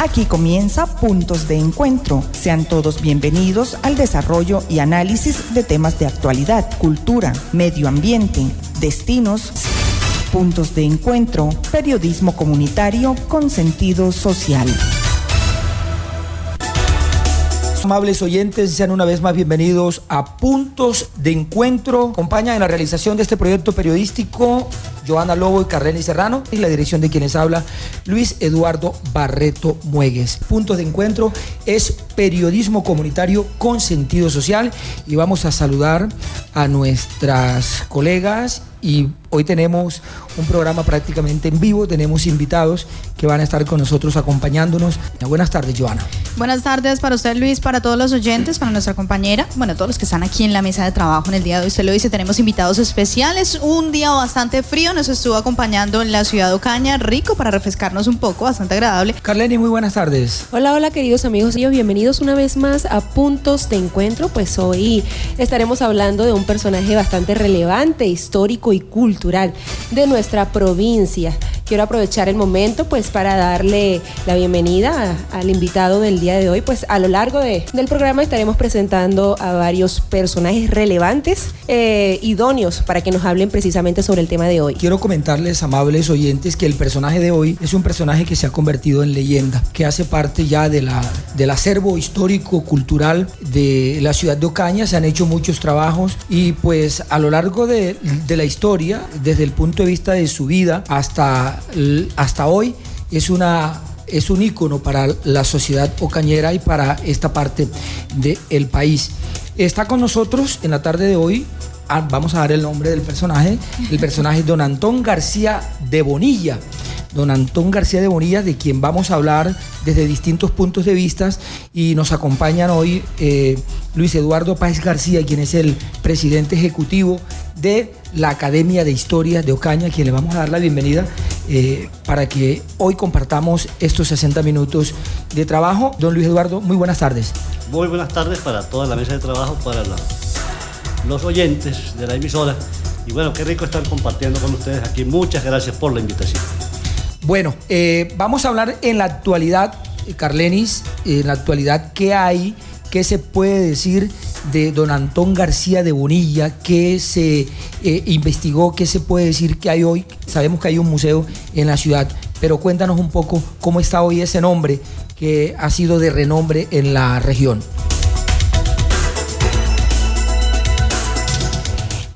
Aquí comienza Puntos de Encuentro. Sean todos bienvenidos al desarrollo y análisis de temas de actualidad, cultura, medio ambiente, destinos, puntos de encuentro, periodismo comunitario con sentido social. Amables oyentes, sean una vez más bienvenidos a Puntos de Encuentro. Acompañan en la realización de este proyecto periodístico Joana Lobo y Carleni Serrano y la dirección de quienes habla Luis Eduardo Barreto Muegues. Puntos de Encuentro es periodismo comunitario con sentido social y vamos a saludar a nuestras colegas y hoy tenemos un programa prácticamente en vivo, tenemos invitados que van a estar con nosotros acompañándonos. Buenas tardes, Joana. Buenas tardes para usted, Luis, para todos los oyentes, para nuestra compañera, bueno, todos los que están aquí en la mesa de trabajo en el día de hoy. Usted lo dice, tenemos invitados especiales, un día bastante frío, nos estuvo acompañando en la ciudad de Ocaña, rico para refrescarnos un poco, bastante agradable. Carleni, muy buenas tardes. Hola, hola, queridos amigos y bienvenidos una vez más a Puntos de Encuentro. Pues hoy estaremos hablando de un personaje bastante relevante, histórico y cultural de nuestra provincia. Quiero aprovechar el momento pues para darle la bienvenida al invitado del día de hoy. Pues a lo largo de, del programa estaremos presentando a varios personajes relevantes, eh, idóneos para que nos hablen precisamente sobre el tema de hoy. Quiero comentarles, amables oyentes, que el personaje de hoy es un personaje que se ha convertido en leyenda, que hace parte ya de la, del acervo histórico, cultural de la ciudad de Ocaña. Se han hecho muchos trabajos y pues a lo largo de, de la historia, desde el punto de vista de su vida hasta hasta hoy es una es un ícono para la sociedad ocañera y para esta parte del país. Está con nosotros en la tarde de hoy, ah, vamos a dar el nombre del personaje, el personaje Don Antón García de Bonilla don Antón García de Bonilla, de quien vamos a hablar desde distintos puntos de vista y nos acompañan hoy eh, Luis Eduardo Páez García, quien es el presidente ejecutivo de la Academia de Historia de Ocaña, a quien le vamos a dar la bienvenida eh, para que hoy compartamos estos 60 minutos de trabajo. Don Luis Eduardo, muy buenas tardes. Muy buenas tardes para toda la mesa de trabajo, para los oyentes de la emisora. Y bueno, qué rico estar compartiendo con ustedes aquí. Muchas gracias por la invitación. Bueno, eh, vamos a hablar en la actualidad, eh, Carlenis, en la actualidad, ¿qué hay? ¿Qué se puede decir de don Antón García de Bonilla? ¿Qué se eh, investigó? ¿Qué se puede decir que hay hoy? Sabemos que hay un museo en la ciudad, pero cuéntanos un poco cómo está hoy ese nombre que ha sido de renombre en la región.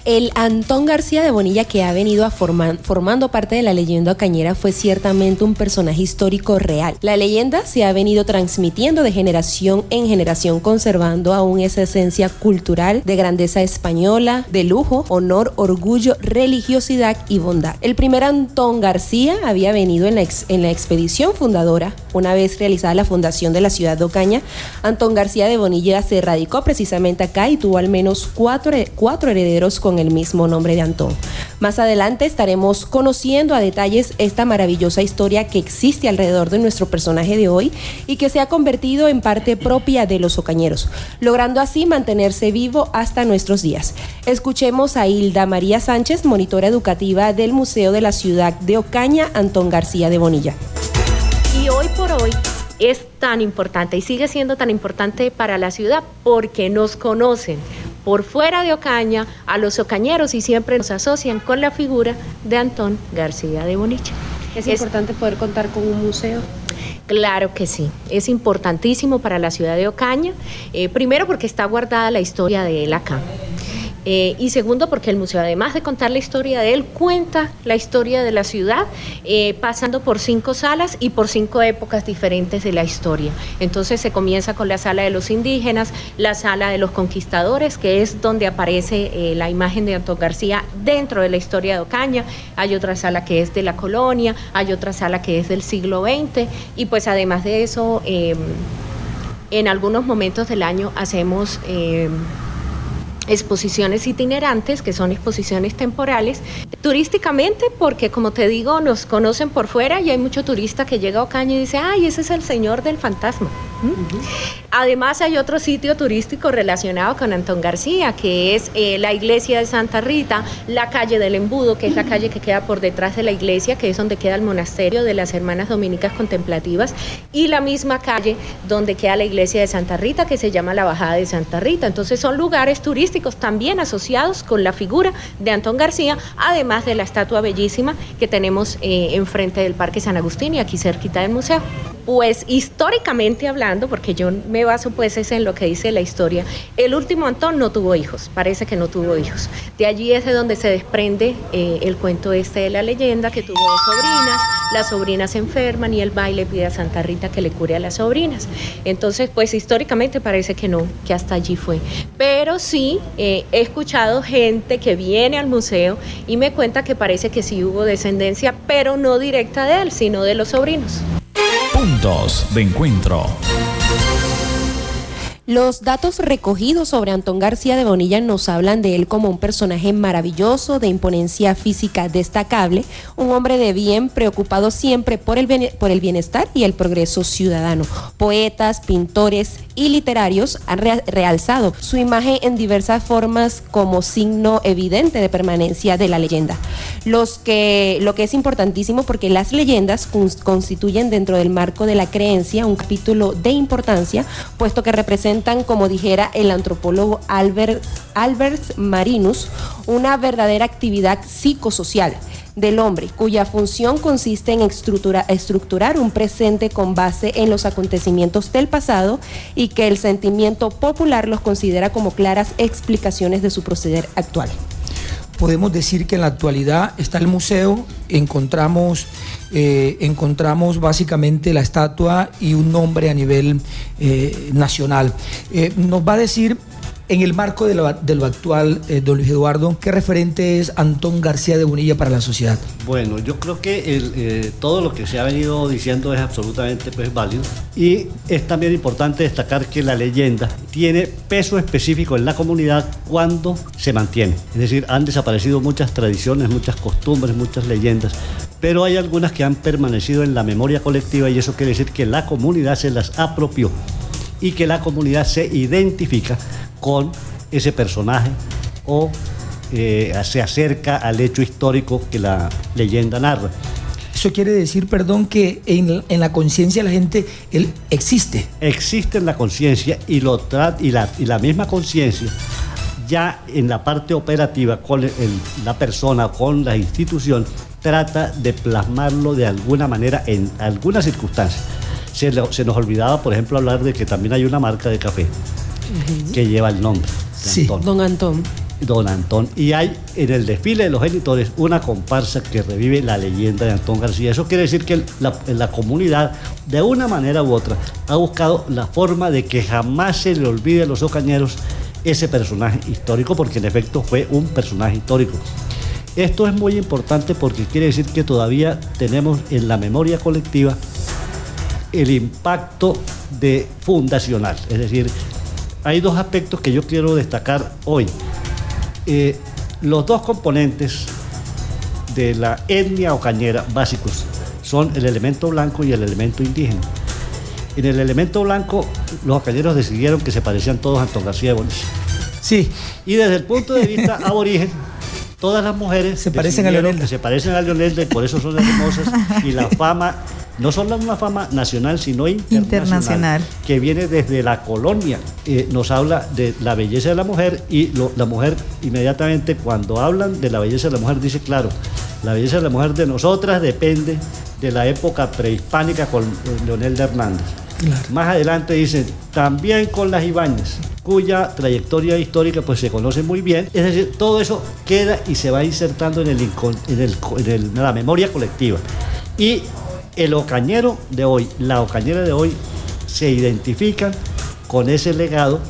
El Antón García de Bonilla, que ha venido formando parte de la leyenda cañera, fue ciertamente un personaje histórico real. La leyenda se ha venido transmitiendo de generación en generación, conservando aún esa esencia cultural de grandeza española, de lujo, honor, orgullo, religiosidad y bondad. El primer Antón García había venido en la, expedición fundadora. Una vez realizada la fundación de la ciudad de Ocaña, Antón García de Bonilla se radicó precisamente acá y tuvo al menos cuatro, cuatro herederos con el mismo nombre de Antón. Más adelante estaremos conociendo a detalles esta maravillosa historia que existe alrededor de nuestro personaje de hoy y que se ha convertido en parte propia de los ocañeros, logrando así mantenerse vivo hasta nuestros días. Escuchemos a Hilda María Sánchez, monitora educativa del Museo de la Ciudad de Ocaña, Antón García de Bonilla. Y hoy por hoy es tan importante y sigue siendo tan importante para la ciudad porque nos conocen por fuera de Ocaña a los ocañeros y siempre nos asocian con la figura de Antón García de Bonicha. ¿Es, importante poder contar con un museo? Claro que sí, es importantísimo para la ciudad de Ocaña, eh, primero porque está guardada la historia de él acá. Eh, y segundo, porque el museo, además de contar la historia de él, cuenta la historia de la ciudad, eh, pasando por cinco salas y por cinco épocas diferentes de la historia. Entonces se comienza con la sala de los indígenas, la sala de los conquistadores, que es donde aparece eh, la imagen de Antón García dentro de la historia de Ocaña. Hay otra sala que es de la colonia, hay otra sala que es del siglo XX, y pues además de eso, em, en algunos momentos del año hacemos em, exposiciones itinerantes, que son exposiciones temporales, turísticamente, porque como te digo, nos conocen por fuera y hay mucho turista que llega a Ocaña y dice, ay, ese es el señor del fantasma. Además hay otro sitio turístico relacionado con Antón García, que es eh, la iglesia de Santa Rita, la calle del Embudo, que es la calle que queda por detrás de la iglesia, que es donde queda el monasterio de las Hermanas Dominicas Contemplativas, y la misma calle donde queda la iglesia de Santa Rita, que se llama la Bajada de Santa Rita. Entonces son lugares turísticos también asociados con la figura de Antón García, además de la estatua bellísima que tenemos eh, enfrente del Parque San Agustín y aquí cerquita del museo. Pues históricamente hablando, porque yo me baso pues es en lo que dice la historia, el último Antón no tuvo hijos, parece que no tuvo hijos. De allí es de donde se desprende eh, el cuento este de la leyenda, que tuvo dos sobrinas, las sobrinas se enferman y el baile pide a Santa Rita que le cure a las sobrinas. Entonces, pues históricamente parece que no, que hasta allí fue. Pero sí eh, he escuchado gente que viene al museo y me cuenta que parece que sí hubo descendencia, pero no directa de él, sino de los sobrinos. Puntos de encuentro. Los datos recogidos sobre Antón García de Bonilla nos hablan de él como un personaje maravilloso, de imponencia física destacable, un hombre de bien preocupado siempre por el, por bienestar y el progreso ciudadano. Poetas, pintores y literarios han realzado su imagen en diversas formas como signo evidente de permanencia de la leyenda. Los que, lo que es importantísimo porque las leyendas constituyen dentro del marco de la creencia un capítulo de importancia, puesto que representan como dijera el antropólogo Albert, Albert Marinus, una verdadera actividad psicosocial del hombre, cuya función consiste en estructurar un presente con base en los acontecimientos del pasado y que el sentimiento popular los considera como claras explicaciones de su proceder actual podemos decir que en la actualidad está el museo, encontramos, eh, encontramos básicamente la estatua y un nombre a nivel eh, nacional. Eh, nos va a decir en el marco de lo, actual, eh, don Luis Eduardo, ¿qué referente es Antón García de Bonilla para la sociedad? Bueno, yo creo que eh, todo lo que se ha venido diciendo es absolutamente pues, válido y es también importante destacar que la leyenda tiene peso específico en la comunidad cuando se mantiene. Es decir, han desaparecido muchas tradiciones, muchas costumbres, muchas leyendas, pero hay algunas que han permanecido en la memoria colectiva y eso quiere decir que la comunidad se las apropió y que la comunidad se identifica con ese personaje o eh, se acerca al hecho histórico que la leyenda narra. Eso quiere decir, perdón, que en, la conciencia de la gente él existe. Existe en la conciencia y, lo y, la, y la misma conciencia ya en la parte operativa con la persona, con la institución, trata de plasmarlo de alguna manera en algunas circunstancias. Se, se nos olvidaba, por ejemplo, hablar de que también hay una marca de café que lleva el nombre de Don Antón. Don Antón. Y hay en el desfile de los genitores una comparsa que revive la leyenda de Antón García. Eso quiere decir que la, la comunidad, de una manera u otra, ha buscado la forma de que jamás se le olvide a los ocañeros ese personaje histórico, porque en efecto fue un personaje histórico. Esto es muy importante porque quiere decir que todavía tenemos en la memoria colectiva el impacto de fundacional, es decir, hay dos aspectos que yo quiero destacar hoy. Eh, los dos componentes de la etnia ocañera básicos son el elemento blanco y el elemento indígena. En el elemento blanco, los ocañeros decidieron que se parecían todos a Antón García de. Sí. Y desde el punto de vista aborigen, todas las mujeres se parecen a Leonelda. se parecen a Leonelda y por eso son hermosas. Y la fama no solo una fama nacional, sino internacional, que viene desde la colonia. Eh, nos habla de la belleza de la mujer y la mujer inmediatamente cuando hablan de la belleza de la mujer dice, claro, la belleza de la mujer de nosotras depende de la época prehispánica con Leonel de Hernández. Más adelante dice, también con las Ibáñez, cuya trayectoria histórica pues se conoce muy bien. Es decir, todo eso queda y se va insertando en, el, en la memoria colectiva. Y el ocañero de hoy, la ocañera de hoy, se identifican con ese legado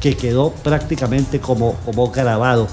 que quedó prácticamente como, como grabado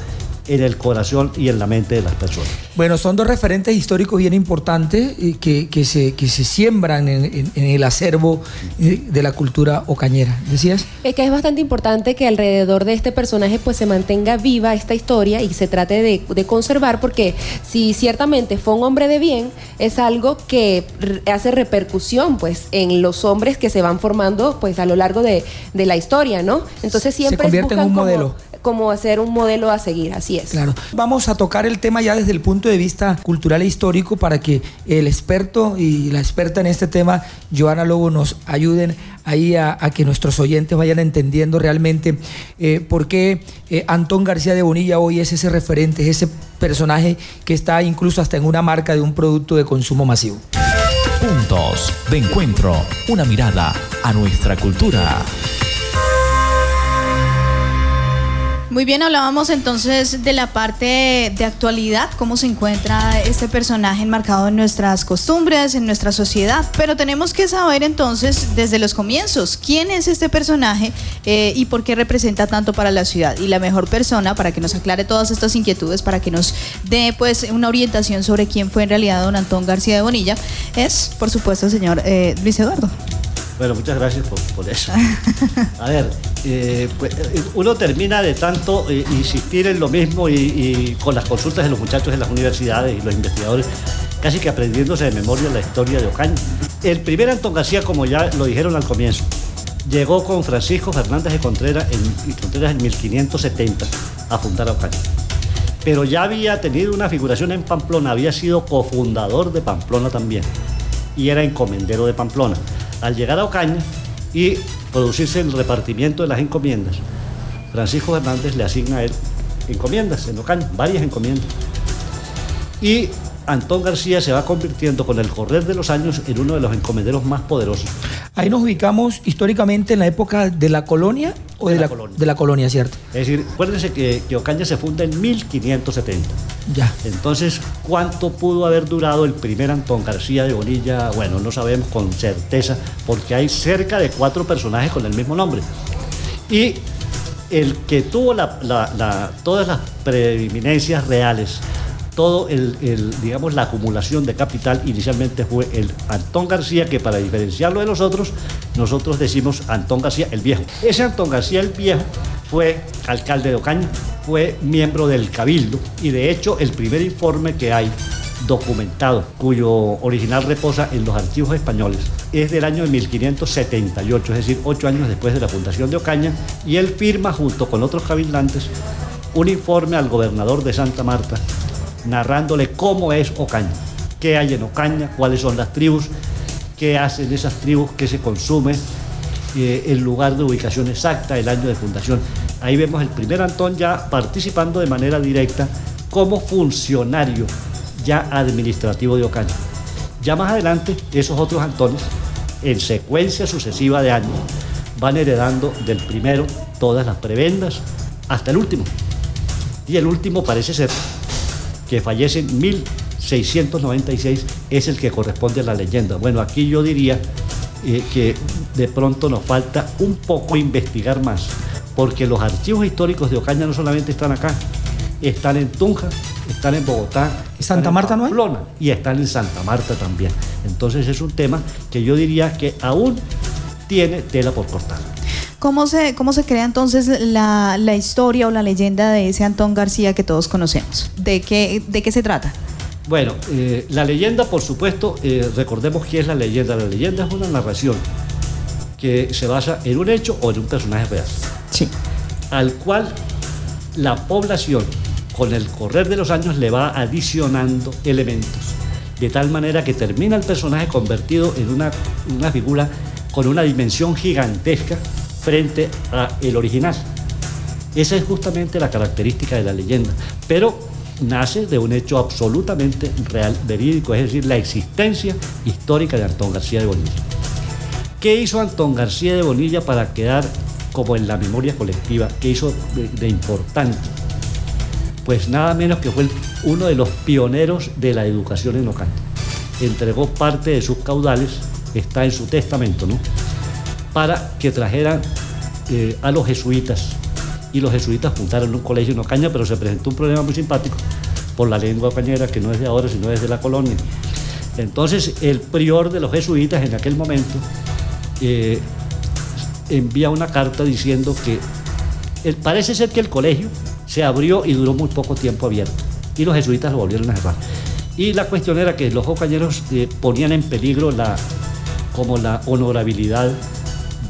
en el corazón y en la mente de las personas. Bueno, son dos referentes históricos bien importantes eh, que, que, se, que se siembran en, en- en el acervo eh, de la cultura ocañera. ¿Decías? Es que es bastante importante que alrededor de este personaje pues se mantenga viva esta historia y se trate de, de conservar porque si ciertamente fue un hombre de bien, es algo que r- hace repercusión pues en los hombres que se van formando pues a lo largo de, de la historia, ¿no? Entonces siempre convierte en un modelo. como hacer un modelo a seguir, así es. Claro. Vamos a tocar el tema ya desde el punto de vista cultural e histórico para que el experto y la experta en este tema, Joana Lobo, nos ayuden ahí a, a que nuestros oyentes vayan entendiendo realmente eh, por qué eh, Antón García de Bonilla hoy es ese referente, es ese personaje que está incluso hasta en una marca de un producto de consumo masivo. Puntos de encuentro. Una mirada a nuestra cultura. Muy bien, hablábamos entonces de la parte de actualidad, cómo se encuentra este personaje enmarcado en nuestras costumbres, en nuestra sociedad, pero tenemos que saber entonces desde los comienzos quién es este personaje eh, y por qué representa tanto para la ciudad. Y la mejor persona para que nos aclare todas estas inquietudes, para que nos dé pues una orientación sobre quién fue en realidad don Antón García de Bonilla, es por supuesto el señor eh, Luis Eduardo. Bueno, muchas gracias por, por eso. A ver, eh, pues, eh, uno termina de tanto eh, insistir en lo mismo y, y con las consultas de los muchachos en las universidades y los investigadores, casi que aprendiéndose de memoria la historia de Ocaña. El primer Antón García, como ya lo dijeron al comienzo, llegó con Francisco Fernández de Contreras en, Contreras en 1570 a fundar Ocaña. Pero ya había tenido una figuración en Pamplona, había sido cofundador de Pamplona también y era encomendero de Pamplona. Al llegar a Ocaña y producirse el repartimiento de las encomiendas, Francisco Hernández le asigna a él encomiendas en Ocaña, varias encomiendas. Y Antón García se va convirtiendo con el correr de los años en uno de los encomenderos más poderosos. Ahí nos ubicamos históricamente en la época de la colonia o de, De la la, colonia. de la colonia, ¿cierto? Es decir, acuérdense que, que Ocaña se funda en 1570. Ya. Entonces, ¿cuánto pudo haber durado el primer Antón García de Bonilla? Bueno, no sabemos con certeza, porque hay cerca de cuatro personajes con el mismo nombre. Y el que tuvo la- la- la- todas las preeminencias reales, todo el, digamos, la acumulación de capital inicialmente fue el Antón García, que para diferenciarlo de los otros, nosotros decimos Antón García el Viejo. Ese Antón García el Viejo fue alcalde de Ocaña, fue miembro del Cabildo y de hecho el primer informe que hay documentado, cuyo original reposa en los archivos españoles, es del año de 1578, es decir, ocho años después de la fundación de Ocaña, y él firma junto con otros cabildantes un informe al gobernador de Santa Marta narrándole cómo es Ocaña, qué hay en Ocaña, cuáles son las tribus, qué hacen esas tribus, qué se consume, eh, el lugar de ubicación exacta, el año de fundación. Ahí vemos el primer Antón ya participando de manera directa como funcionario ya administrativo de Ocaña. Ya más adelante, esos otros Antones, en secuencia sucesiva de años, van heredando del primero todas las prebendas hasta el último. Y el último parece ser que fallece en 1696, es el que corresponde a la leyenda. Bueno, aquí yo diría eh, que de pronto nos falta un poco investigar más, porque los archivos históricos de Ocaña no solamente están acá, están en Tunja, están en Bogotá, están Santa en Marta no hay? Pamplona, y están en Santa Marta también. Entonces es un tema que yo diría que aún tiene tela por cortar. ¿Cómo se, cómo se crea entonces la, la historia o la leyenda de ese Antón García que todos conocemos? ¿De qué, de qué se trata? Bueno, eh, la leyenda, por supuesto, eh, recordemos qué es la leyenda. La leyenda es una narración que se basa en un hecho o en un personaje real, Sí. al cual la población, con el correr de los años, le va adicionando elementos, de tal manera que termina el personaje convertido en una, una figura con una dimensión gigantesca frente al original. Esa es justamente la característica de la leyenda, pero nace de un hecho absolutamente real, verídico, es decir, la existencia histórica de Antón García de Bonilla. ¿Qué hizo Antón García de Bonilla para quedar como en la memoria colectiva? ¿Qué hizo de, importante? Pues nada menos que fue el- uno de los pioneros de la educación en Ocaña. Entregó parte de sus caudales, está en su testamento, ¿no? Para que trajeran eh, a los jesuitas y los jesuitas fundaron un colegio en Ocaña, pero se presentó un problema muy simpático por la lengua ocañera, que no es de ahora, sino desde la colonia. Entonces, el prior de los jesuitas en aquel momento eh, envía una carta diciendo que parece ser que el colegio se abrió y duró muy poco tiempo abierto, y los jesuitas lo volvieron a cerrar. Y la cuestión era que los ocañeros eh, ponían en peligro como la honorabilidad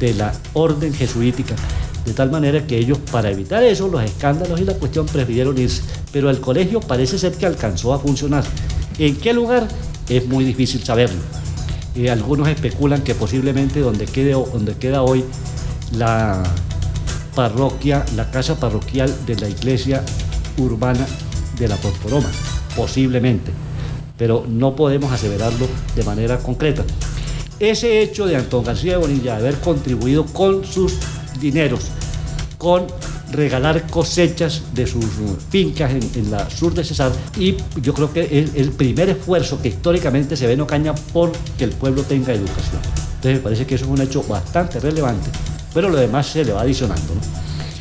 de la orden jesuítica de tal manera que ellos, para evitar eso, los escándalos y la cuestión, prefirieron irse. Pero el colegio parece ser que alcanzó a funcionar. ¿En qué lugar? Es muy difícil saberlo. y algunos especulan que posiblemente donde, quede, donde queda hoy la parroquia, la casa parroquial de la iglesia urbana de la Porporoma, posiblemente, pero no podemos aseverarlo de manera concreta. Ese hecho de Antón García de Bonilla haber contribuido con sus dineros con regalar cosechas de sus fincas en, la sur de Cesar y yo creo que es el primer esfuerzo que históricamente se ve en Ocaña por que el pueblo tenga educación. Entonces me parece que eso es un hecho bastante relevante, pero lo demás se le va adicionando,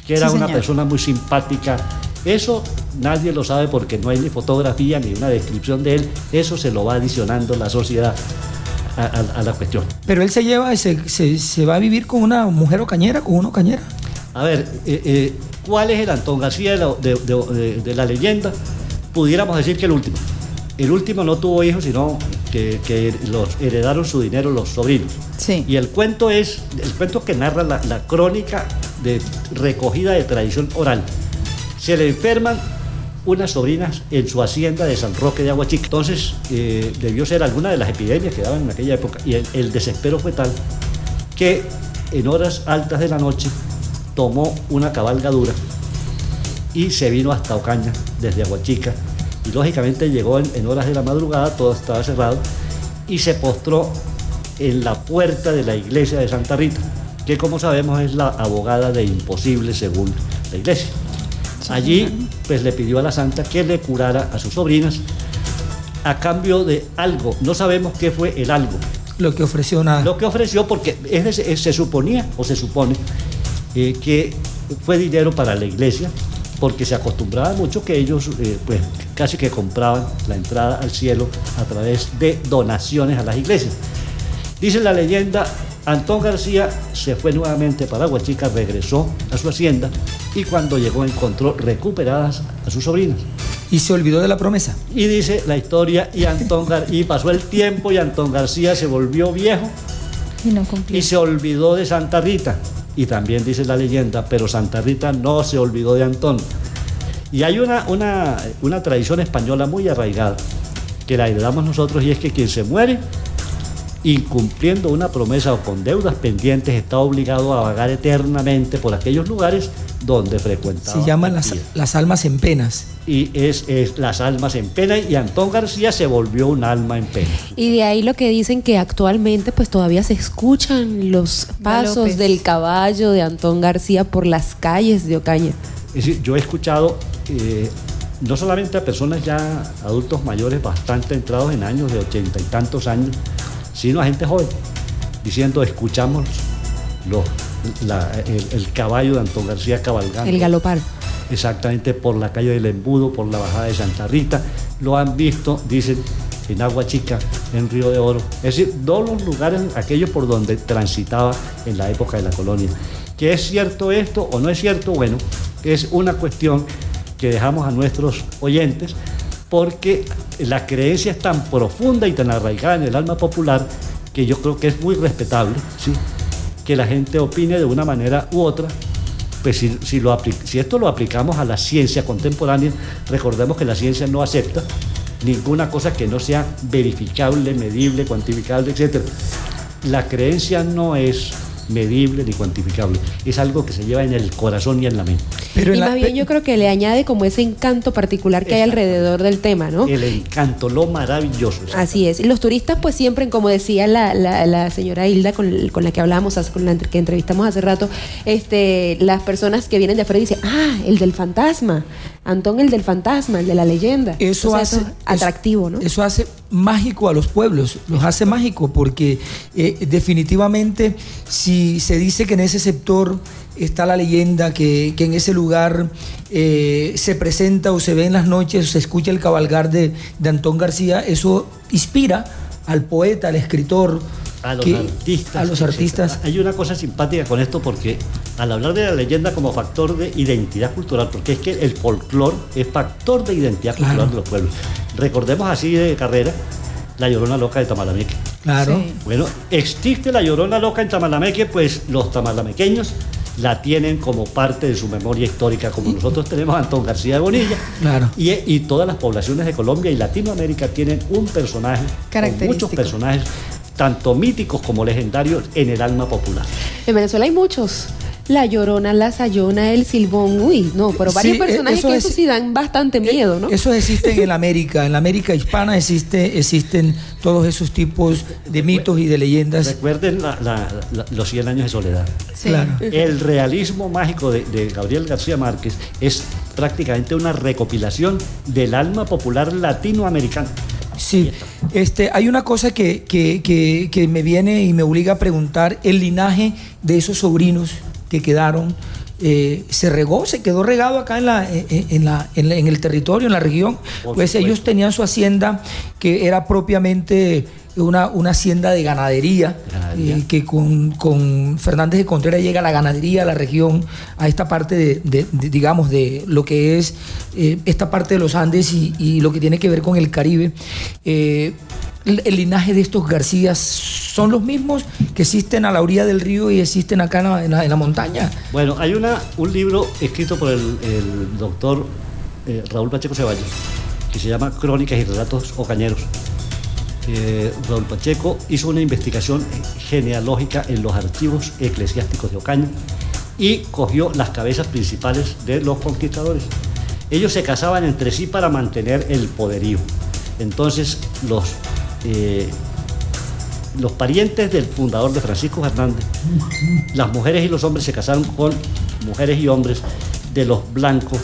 que era una persona muy simpática. Eso nadie lo sabe porque no hay ni fotografía ni una descripción de él, eso se lo va adicionando la sociedad a, la cuestión. Pero él se lleva, se, se, va a vivir con una mujer ocañera, con una ocañera. A ver, eh, eh, ¿cuál es el Antón García de la, leyenda? Pudiéramos decir que el último. El último no tuvo hijos, sino que, los heredaron su dinero los sobrinos. Sí. Y el cuento es, el cuento que narra la, la crónica de recogida de tradición oral. Se le enferman unas sobrinas en su hacienda de San Roque de Aguachica. Entonces eh, debió ser alguna de las epidemias que daban en aquella época y el, desespero fue tal que en horas altas de la noche tomó una cabalgadura y se vino hasta Ocaña desde Aguachica y lógicamente llegó en, horas de la madrugada, todo estaba cerrado y se postró en la puerta de la iglesia de Santa Rita, que como sabemos es la abogada de imposible según la iglesia. Allí pues le pidió a la santa que le curara a sus sobrinas a cambio de algo. No sabemos qué fue el algo. Lo que ofreció nada. Lo que ofreció porque se suponía o se supone eh, que fue dinero para la iglesia porque se acostumbraba mucho que ellos eh, pues casi que compraban la entrada al cielo a través de donaciones a las iglesias. Dice la leyenda, Antón García se fue nuevamente para Huachica, regresó a su hacienda y cuando llegó encontró recuperadas a sus sobrinas. Y se olvidó de la promesa. Y dice la historia, y, Antón y pasó el tiempo y Antón García se volvió viejo y, no y se olvidó de Santa Rita. Y también dice la leyenda, pero Santa Rita no se olvidó de Antón. Y hay una, una, una tradición española muy arraigada que la heredamos nosotros y es que quien se muere incumpliendo una promesa o con deudas pendientes, está obligado a vagar eternamente por aquellos lugares donde frecuentaba. Se llaman las, las, almas en penas. Y es, es, las almas en pena y Antón García se volvió un alma en pena. Y de ahí lo que dicen que actualmente pues todavía se escuchan los pasos del caballo de Antón García por las calles de Ocaña. Es decir, yo he escuchado eh, no solamente a personas ya adultos mayores bastante entrados en años de ochenta y tantos años, sino a gente joven, diciendo, escuchamos el, caballo de Antón García cabalgando. El galopar. Exactamente, por la calle del Embudo, por la bajada de Santa Rita. Lo han visto, dicen, en Agua Chica, en Río de Oro. Es decir, todos los lugares, aquellos por donde transitaba en la época de la colonia. ¿Que es cierto esto o no es cierto? Bueno, es una cuestión que dejamos a nuestros oyentes porque la creencia es tan profunda y tan arraigada en el alma popular que yo creo que es muy respetable, que la gente opine de una manera u otra. Pues si, si esto lo aplicamos a la ciencia contemporánea, recordemos que la ciencia no acepta ninguna cosa que no sea verificable, medible, cuantificable, etc. La creencia no es medible ni cuantificable. Es algo que se lleva en el corazón y en la mente. Pero y más bien yo creo que le añade como ese encanto particular que hay alrededor del tema, ¿no? El encanto, lo maravilloso. Así es. Y los turistas pues siempre, como decía la, la, señora Hilda con, con, la que hablábamos, con la que entrevistamos hace rato, este, las personas que vienen de afuera dicen, ah, el del fantasma, Antón el del fantasma, el de la leyenda. Eso hace... atractivo, ¿no? Eso hace mágico a los pueblos, los hace mágico porque eh, definitivamente si se dice que en ese sector está la leyenda que, que en ese lugar eh, se presenta o se ve en las noches, se escucha el cabalgar de, de Antón García, eso inspira al poeta, al escritor, a los que- artistas. a los artistas. Hay una cosa simpática con esto porque al hablar de la leyenda como factor de identidad cultural, porque es que el folclore es factor de identidad Claro. cultural de los pueblos. Recordemos así de carrera la Llorona Loca de Tamalameque. Claro. Sí. Bueno, existe la Llorona Loca en Tamalameque, pues los tamalamequeños la tienen como parte de su memoria histórica, como nosotros tenemos a Antón García de Bonilla. Claro. Y, y todas las poblaciones de Colombia y Latinoamérica tienen un personaje, muchos personajes, tanto míticos como legendarios, en el alma popular. En Venezuela hay muchos. La Llorona, la Sayona, el Silbón, uy, no, pero varios Sí, eh, personajes eso que es- eso sí dan bastante miedo, ¿no? Eso existe en la América, en la América hispana existe, existen todos esos tipos de mitos y de leyendas. Recuerden la- la- la- los 100 años de soledad. Sí. Claro. El realismo mágico de, de Gabriel García Márquez es prácticamente una recopilación del alma popular latinoamericana. Sí, este, hay una cosa que, que- que- que me viene y me obliga a preguntar, el linaje de esos sobrinos que quedaron, eh, ¿se regó, se quedó regado acá en, la, en, en la- en la- en el territorio, en la región? Pues ellos tenían su hacienda que era propiamente una, una hacienda de ganadería, Ganadería. eh, que con, con Fernández de Contreras llega la ganadería a la región, a esta parte de, de- de, digamos, de lo que es eh, esta parte de los Andes y, y lo que tiene que ver con el Caribe. El, linaje de estos Garcías son los mismos que existen a la orilla del río y existen acá en la, montaña. Bueno, hay una, un libro escrito por el, el doctor eh, Raúl Pacheco Ceballos que se llama Crónicas y Relatos Ocañeros. Eh, Raúl Pacheco hizo una investigación genealógica en los archivos eclesiásticos de Ocaña y cogió las cabezas principales de los conquistadores. Ellos se casaban entre sí para mantener el poderío. Entonces, los, eh, los parientes del fundador de Francisco Fernández, las mujeres y los hombres se casaron con mujeres y hombres de los blancos,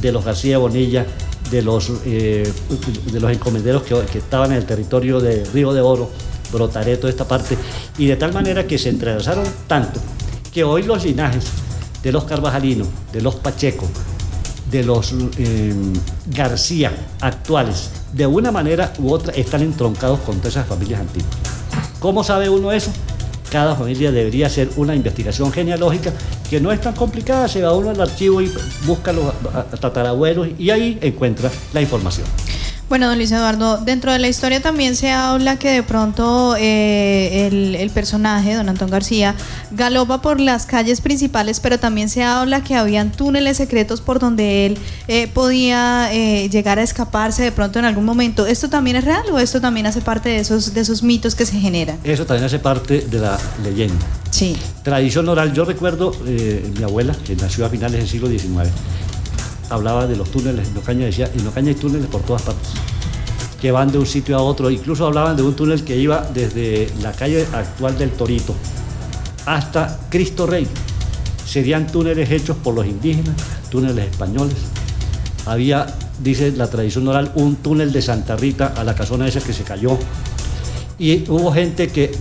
de los García Bonilla, de los, eh, de los encomenderos que, que estaban en el territorio de Río de Oro, Brotaré, toda esta parte, y de tal manera que se entrelazaron tanto que hoy los linajes de los Carvajalinos, de los Pacheco, de los eh, García actuales, de una manera u otra están entroncados con esas familias antiguas. ¿Cómo sabe uno eso? Cada familia debería hacer una investigación genealógica que no es tan complicada, se va uno al archivo y busca los tatarabuelos y ahí encuentra la información. Bueno, don Luis Eduardo, dentro de la historia también se habla que de pronto eh, el, el personaje, don Antón García, galopa por las calles principales, pero también se habla que habían túneles secretos por donde él eh, podía eh, llegar a escaparse de pronto en algún momento. ¿Esto también es real o esto también hace parte de esos, de esos mitos que se generan? Eso también hace parte de la leyenda. Sí. Tradición oral, yo recuerdo eh, mi abuela, que nació a finales del siglo XIX, hablaba de los túneles en Ocaña, decía, en Ocaña hay túneles por todas partes, que van de un sitio a otro, incluso hablaban de un túnel que iba desde la calle actual del Torito hasta Cristo Rey. Serían túneles hechos por los indígenas, túneles españoles. Había, dice la tradición oral, un túnel de Santa Rita a la casona esa que se cayó. Y hubo gente que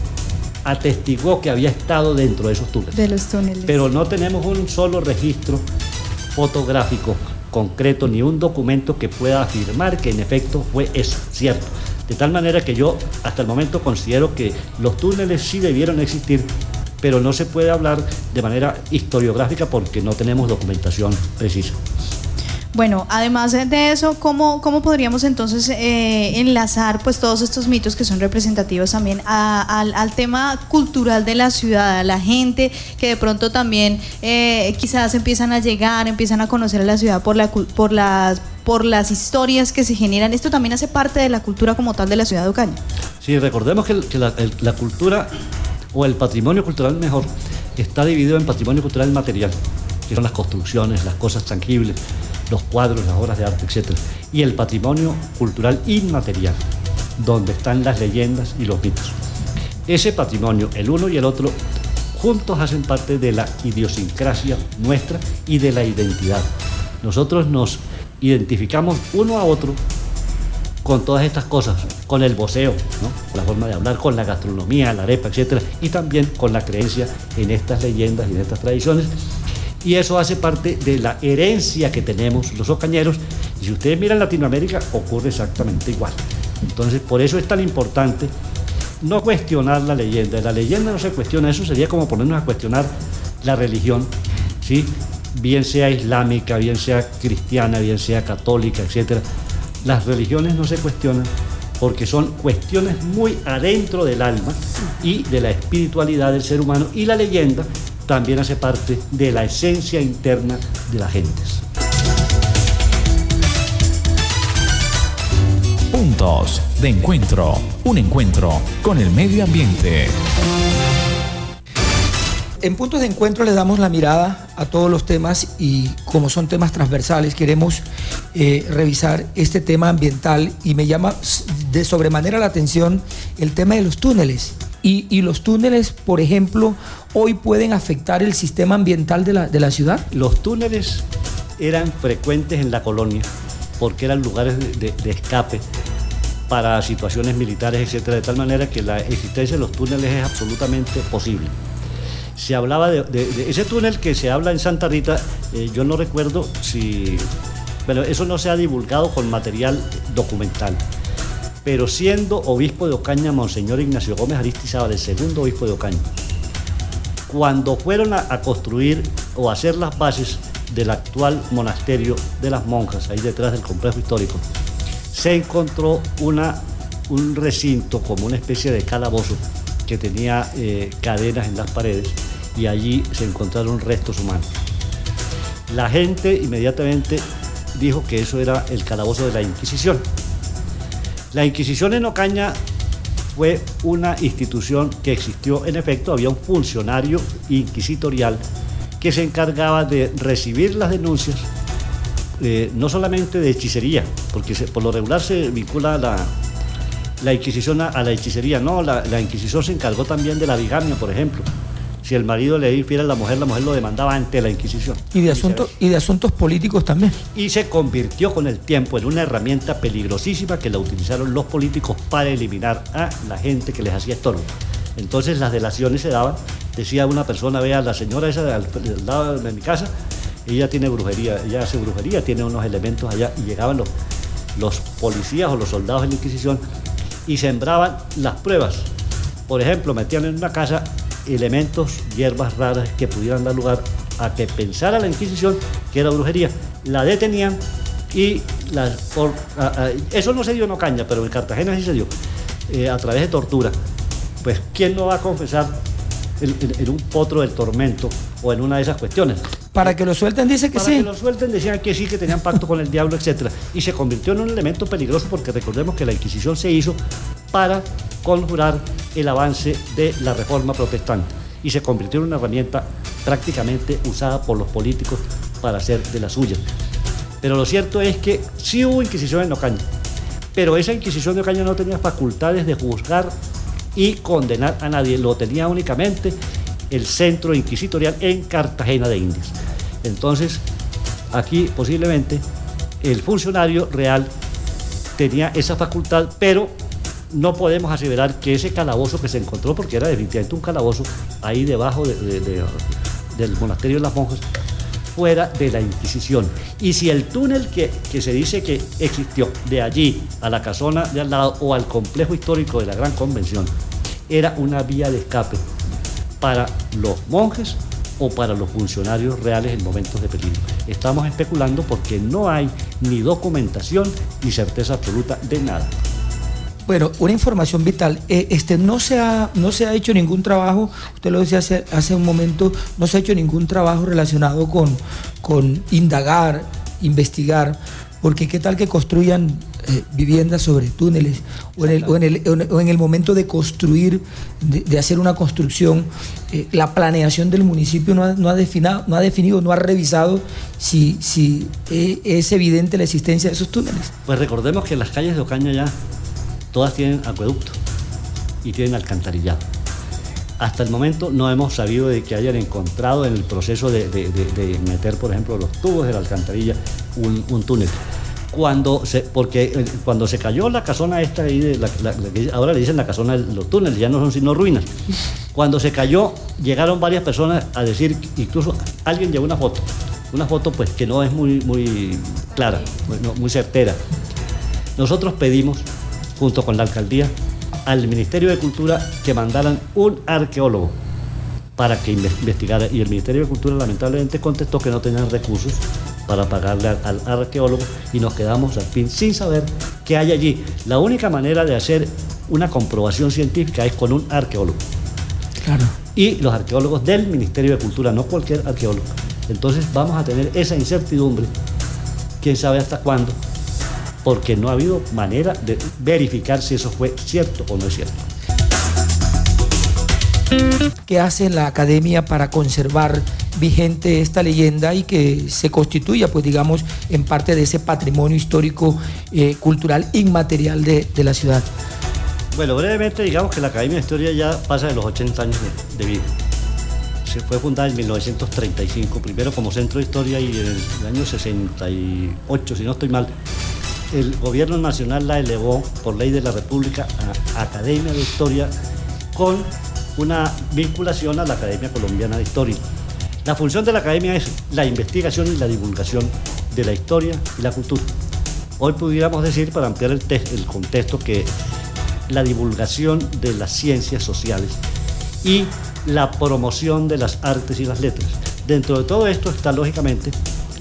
atestiguó que había estado dentro de esos túneles. De los túneles. Pero no tenemos un solo registro fotográfico concreto ni un documento que pueda afirmar que en efecto fue eso, cierto. De tal manera que yo hasta el momento considero que los túneles sí debieron existir, pero no se puede hablar de manera historiográfica porque no tenemos documentación precisa. Bueno, además de eso, ¿cómo, cómo podríamos entonces eh, enlazar pues todos estos mitos que son representativos también al, tema cultural de la ciudad, a la gente que de pronto también eh, quizás empiezan a llegar, empiezan a conocer a la ciudad por, la, por, las, por las historias que se generan? Esto también hace parte de la cultura como tal de la ciudad de Ocaña. Sí, recordemos que, que la cultura o el patrimonio cultural mejor está dividido en patrimonio cultural material, que son las construcciones, las cosas tangibles, los cuadros, las obras de arte, etc. Y el patrimonio cultural inmaterial, donde están las leyendas y los mitos. Ese patrimonio, el uno y el otro, juntos hacen parte de la idiosincrasia nuestra y de la identidad. Nosotros nos identificamos uno a otro con todas estas cosas, con el voceo, ¿no? la forma de hablar, con la gastronomía, la arepa, etcétera, y también con la creencia en estas leyendas y en estas tradiciones. Y eso hace parte de la herencia que tenemos los ocañeros. Y si ustedes miran Latinoamérica, ocurre exactamente igual. Entonces, por eso es tan importante no cuestionar la leyenda. La leyenda no se cuestiona, eso sería como ponernos a cuestionar la religión, ¿sí? bien sea islámica, bien sea cristiana, bien sea católica, etc. Las religiones no se cuestionan porque son cuestiones muy adentro del alma y de la espiritualidad del ser humano y la leyenda también hace parte de la esencia interna de las gentes. Puntos de encuentro, un encuentro con el medio ambiente. En puntos de encuentro le damos la mirada a todos los temas y como son temas transversales queremos eh, revisar este tema ambiental y me llama de sobremanera la atención el tema de los túneles. Y, los túneles, por ejemplo, hoy pueden afectar el sistema ambiental de la, ciudad. Los túneles eran frecuentes en la colonia porque eran lugares de, de escape para situaciones militares, etcétera, de tal manera que la existencia de los túneles es absolutamente posible se hablaba de, ese túnel que se habla en Santa Rita, eh, yo no recuerdo si, pero eso no se ha divulgado con material documental. Pero siendo obispo de Ocaña, Monseñor Ignacio Gómez Aristizábal, el segundo obispo de Ocaña, cuando fueron a, construir o hacer las bases del actual monasterio de las monjas, ahí detrás del complejo histórico, se encontró un recinto como una especie de calabozo que tenía eh, cadenas en las paredes y allí se encontraron restos humanos. La gente inmediatamente dijo que eso era el calabozo de la Inquisición. La Inquisición en Ocaña fue una institución que existió, en efecto, había un funcionario inquisitorial que se encargaba de recibir las denuncias, eh, no solamente de hechicería, porque por lo regular se vincula la, la Inquisición a, la hechicería, no, la, la Inquisición se encargó también de la bigamia, por ejemplo si el marido le infiel a la mujer, la mujer lo demandaba ante la Inquisición. Y de, asuntos, y de asuntos políticos también. Y se convirtió con el tiempo en una herramienta peligrosísima que la utilizaron los políticos para eliminar a la gente que les hacía estorbo. Entonces las delaciones se daban, decía una persona, vea, la señora esa al, lado de mi casa, ella tiene brujería, ella hace brujería, tiene unos elementos allá, y llegaban los, los policías o los soldados de la Inquisición y sembraban las pruebas. Por ejemplo, metían en una casa elementos, hierbas raras que pudieran dar lugar a que pensara la Inquisición que era brujería. La detenían y la, eso no se dio en Ocaña, pero en Cartagena sí se dio, eh, a través de tortura. Pues, ¿quién no va a confesar en, un potro del tormento o en una de esas cuestiones? Para que lo suelten dice que sí. Para que lo suelten decían que sí, que tenían pacto con el diablo, etc. Y se convirtió en un elemento peligroso porque recordemos que la Inquisición se hizo para conjurar el avance de la reforma protestante y se convirtió en una herramienta prácticamente usada por los políticos para hacer de la suya. Pero lo cierto es que sí hubo inquisición en Ocaña, pero esa inquisición de Ocaña no tenía facultades de juzgar y condenar a nadie, lo tenía únicamente el centro inquisitorial en Cartagena de Indias. Entonces, aquí posiblemente el funcionario real tenía esa facultad, pero no podemos aseverar que ese calabozo que se encontró, porque era definitivamente un calabozo ahí debajo del monasterio de las monjas, fuera de la Inquisición. Y si el túnel que, que, se dice que existió de allí a la casona de al lado o al complejo histórico de la Gran Convención era una vía de escape para los monjes o para los funcionarios reales en momentos de peligro. Estamos especulando porque no hay ni documentación ni certeza absoluta de nada. Bueno, una información vital. Eh, este, no, se ha, no se ha hecho ningún trabajo, usted lo decía hace, hace un momento, no se ha hecho ningún trabajo relacionado con, con indagar, investigar, porque qué tal que construyan eh, viviendas sobre túneles o en, el, o, en el, o en, el, momento de construir, de, hacer una construcción, eh, la planeación del municipio no ha, no ha, definido, no ha definido, no ha revisado si, si es evidente la existencia de esos túneles. Pues recordemos que las calles de Ocaña ya todas tienen acueducto y tienen alcantarillado. Hasta el momento no hemos sabido de que hayan encontrado en el proceso de, meter, por ejemplo, los tubos de la alcantarilla un, túnel. cuando se, porque eh, cuando se cayó la casona esta, ahí de la- la- ahora le dicen la casona de los túneles, ya no son sino ruinas. Cuando se cayó, llegaron varias personas a decir, incluso alguien llevó una foto, una foto pues que no es muy, muy clara, muy- no, muy certera. Nosotros pedimos, junto con la alcaldía, al Ministerio de Cultura que mandaran un arqueólogo para que inve- investigara. Y el Ministerio de Cultura lamentablemente contestó que no tenían recursos para pagarle al, al arqueólogo y nos quedamos al fin sin saber qué hay allí. La única manera de hacer una comprobación científica es con un arqueólogo. Claro. Y los arqueólogos del Ministerio de Cultura, no cualquier arqueólogo. Entonces vamos a tener esa incertidumbre, quién sabe hasta cuándo, porque no ha habido manera de verificar si eso fue cierto o no es cierto. ¿Qué hace la academia para conservar vigente esta leyenda y que se constituya, pues digamos, en parte de ese patrimonio histórico, eh, cultural, inmaterial de, de la ciudad? Bueno, brevemente digamos que la Academia de Historia ya pasa de los 80 años de, de vida. Se fue fundada en 1935, primero como centro de historia y en el año 68, si no estoy mal, el gobierno nacional la elevó por ley de la República a Academia de Historia con una vinculación a la Academia Colombiana de Historia. La función de la Academia es la investigación y la divulgación de la historia y la cultura. Hoy pudiéramos decir, para ampliar el, el contexto, que la divulgación de las ciencias sociales y la promoción de las artes y las letras. Dentro de todo esto está lógicamente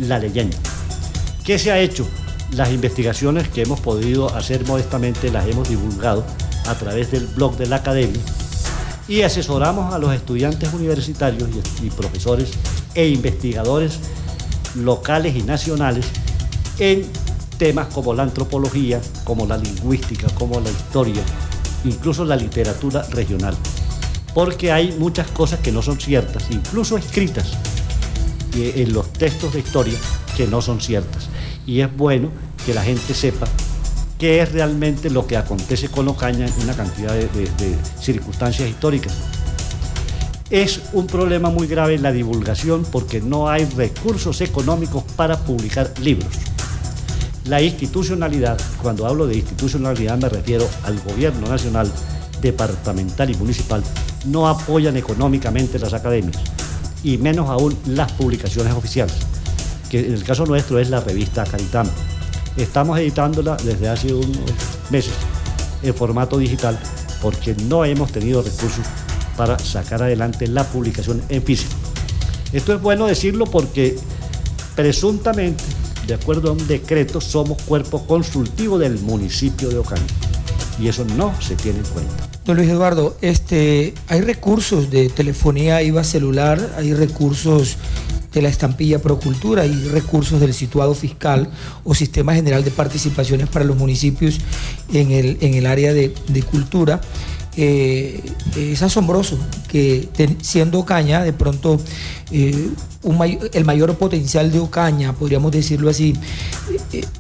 la leyenda. ¿Qué se ha hecho? Las investigaciones que hemos podido hacer modestamente las hemos divulgado a través del blog de la academia y asesoramos a los estudiantes universitarios y, profesores e investigadores locales y nacionales en temas como la antropología, como la lingüística, como la historia, incluso la literatura regional. Porque hay muchas cosas que no son ciertas, incluso escritas eh, en los textos de historia que no son ciertas. Y es bueno que la gente sepa qué es realmente lo que acontece con Ocaña en una cantidad de, de- circunstancias históricas. Es un problema muy grave la divulgación porque no hay recursos económicos para publicar libros. La institucionalidad, cuando hablo de institucionalidad me refiero al gobierno nacional, departamental y municipal, no apoyan económicamente las academias y menos aún las publicaciones oficiales, que en el caso nuestro es la revista Caritam. Estamos editándola desde hace unos meses en formato digital porque no hemos tenido recursos para sacar adelante la publicación en físico. Esto es bueno decirlo porque presuntamente, de acuerdo a un decreto, somos cuerpo consultivo del municipio de Ocaña y eso no se tiene en cuenta. Don Luis Eduardo, este, hay recursos de telefonía IVA celular, hay recursos de la estampilla Procultura, hay recursos del situado fiscal o sistema general de participaciones para los municipios en el, en el área de, de cultura. Eh, es asombroso que siendo Ocaña, de pronto eh, un may- el mayor potencial de Ocaña, podríamos decirlo así,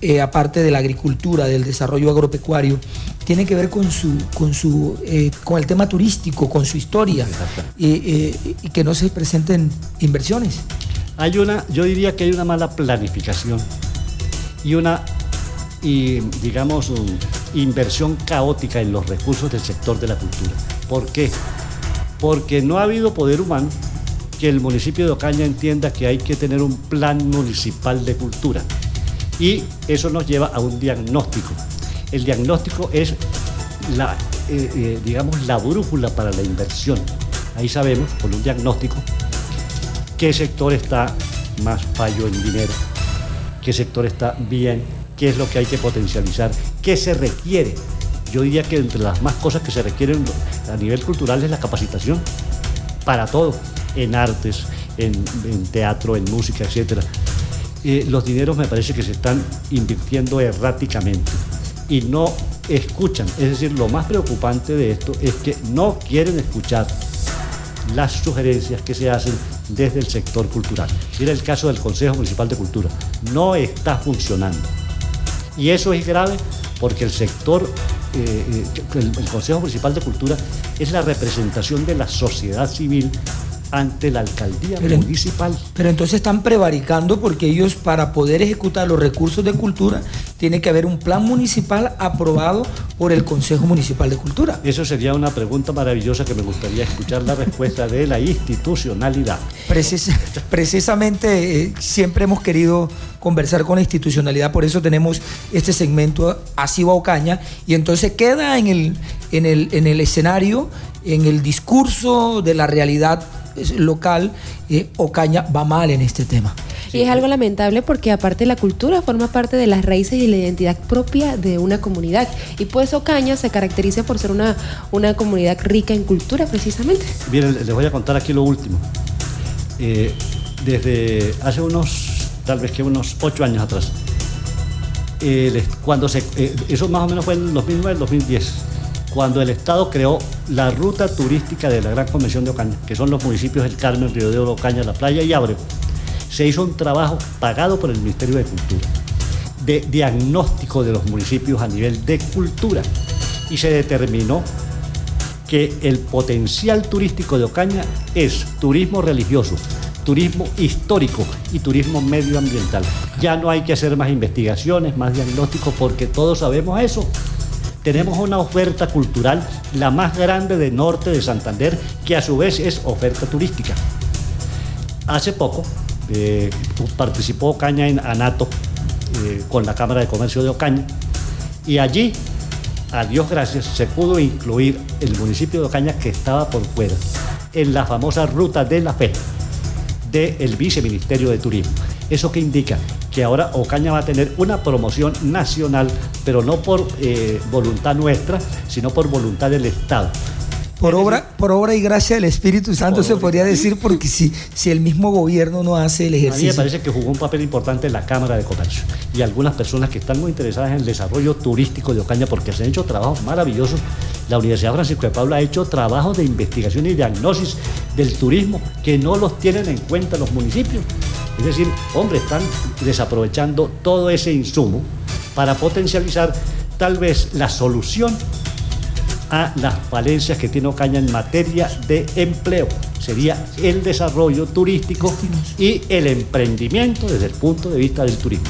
eh, aparte de la agricultura, del desarrollo agropecuario, tiene que ver con su, con su, con el tema turístico, con su historia, y, y que no se presenten inversiones. Hay una, yo diría que hay una mala planificación y una, digamos, inversión caótica en los recursos del sector de la cultura. ¿Por qué? Porque no ha habido poder humano que el municipio de Ocaña entienda que hay que tener un plan municipal de cultura. Y eso nos lleva a un diagnóstico. El diagnóstico es la, eh, eh, digamos, la brújula para la inversión. Ahí sabemos, con un diagnóstico, qué sector está más fallo en dinero, qué sector está bien, qué es lo que hay que potencializar, qué se requiere. Yo diría que entre las más cosas que se requieren a nivel cultural es la capacitación para todo, en artes, en, teatro, en música, etc. los dineros me parece que se están invirtiendo erráticamente y no escuchan. Es decir, lo más preocupante de esto es que no quieren escuchar las sugerencias que se hacen desde el sector cultural. Mira el caso del Consejo Municipal de Cultura. No está funcionando. Y eso es grave porque el sector, eh, eh, el, Consejo Municipal de Cultura es la representación de la sociedad civil ante la alcaldía Pero- municipal. Pero entonces están prevaricando porque ellos para poder ejecutar los recursos de cultura tiene que haber un plan municipal aprobado por el Consejo Municipal de Cultura. Eso sería una pregunta maravillosa que me gustaría escuchar la respuesta de la institucionalidad. precisamente eh, siempre hemos querido conversar con la institucionalidad, por eso tenemos este segmento Así va Ocaña, y entonces queda en el, en el, en el escenario, en el discurso de la realidad local, eh, Ocaña va mal en este tema. Y es algo lamentable porque aparte la cultura forma parte de las raíces y la identidad propia de una comunidad. Y pues Ocaña se caracteriza por ser una, una comunidad rica en cultura precisamente. Bien, les voy a contar aquí lo último. Eh, desde hace unos, tal vez que unos ocho años atrás, cuando se, eh, eso más o menos fue en el 2009, 2010 cuando el Estado creó la ruta turística de la Gran Convención de Ocaña, que son los municipios del Carmen, Río de Oro, Ocaña, La Playa y Abreu, se hizo un trabajo pagado por el Ministerio de Cultura de diagnóstico de los municipios a nivel de cultura y se determinó que el potencial turístico de Ocaña es turismo religioso, turismo histórico y turismo medioambiental. Ya no hay que hacer más investigaciones, más diagnósticos, porque todos sabemos eso tenemos una oferta cultural la más grande de norte de Santander, que a su vez es oferta turística. Hace poco eh, participó Ocaña en ANATO eh, con la Cámara de Comercio de Ocaña y allí, a Dios gracias, se pudo incluir el municipio de Ocaña que estaba por fuera en la famosa ruta de la fe del Viceministerio de Turismo. ¿Eso qué indica? Que ahora Ocaña va a tener una promoción nacional, pero no por eh, voluntad nuestra, sino por voluntad del Estado. Por obra, por obra y gracia del Espíritu Santo se podría decir, porque si, si el mismo gobierno no hace el ejercicio. A mí me parece que jugó un papel importante en la Cámara de Comercio y algunas personas que están muy interesadas en el desarrollo turístico de Ocaña, porque se han hecho trabajos maravillosos. La Universidad Francisco de Paula ha hecho trabajos de investigación y diagnosis del turismo que no los tienen en cuenta los municipios. Es decir, hombre, están desaprovechando todo ese insumo para potencializar tal vez la solución a las falencias que tiene Ocaña en materia de empleo. Sería el desarrollo turístico y el emprendimiento desde el punto de vista del turismo.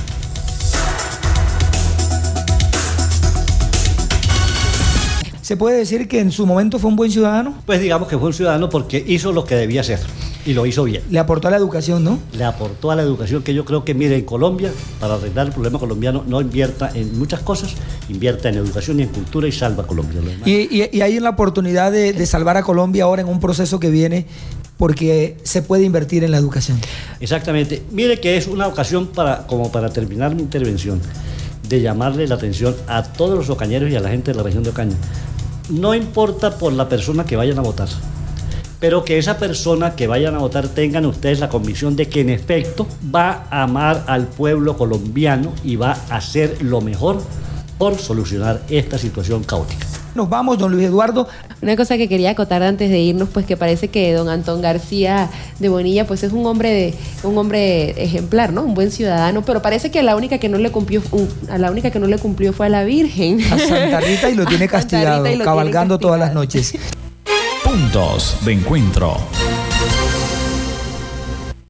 ¿Se puede decir que en su momento fue un buen ciudadano? Pues digamos que fue un ciudadano porque hizo lo que debía hacer y lo hizo bien. Le aportó a la educación, ¿no? Le aportó a la educación que yo creo que, mire, en Colombia, para arreglar el problema colombiano, no invierta en muchas cosas, invierta en educación y en cultura y salva a Colombia. Y, y, hay la oportunidad de, salvar a Colombia ahora en un proceso que viene porque se puede invertir en la educación. Exactamente. Mire que es una ocasión para, como para terminar mi intervención, de llamarle la atención a todos los ocañeros y a la gente de la región de Ocaña. No importa por la persona que vayan a votar pero que esa persona que vayan a votar tengan ustedes la convicción de que en efecto va a amar al pueblo colombiano y va a hacer lo mejor por solucionar esta situación caótica. Nos vamos, don Luis Eduardo. Una cosa que quería acotar antes de irnos, pues que parece que don Antón García de Bonilla, pues es un hombre de, un hombre ejemplar, ¿no? Un buen ciudadano, pero parece que la única que no le cumplió, a la única que no le cumplió fue a la Virgen. A Santa Rita y lo tiene castigado, cabalgando todas las noches puntos de encuentro.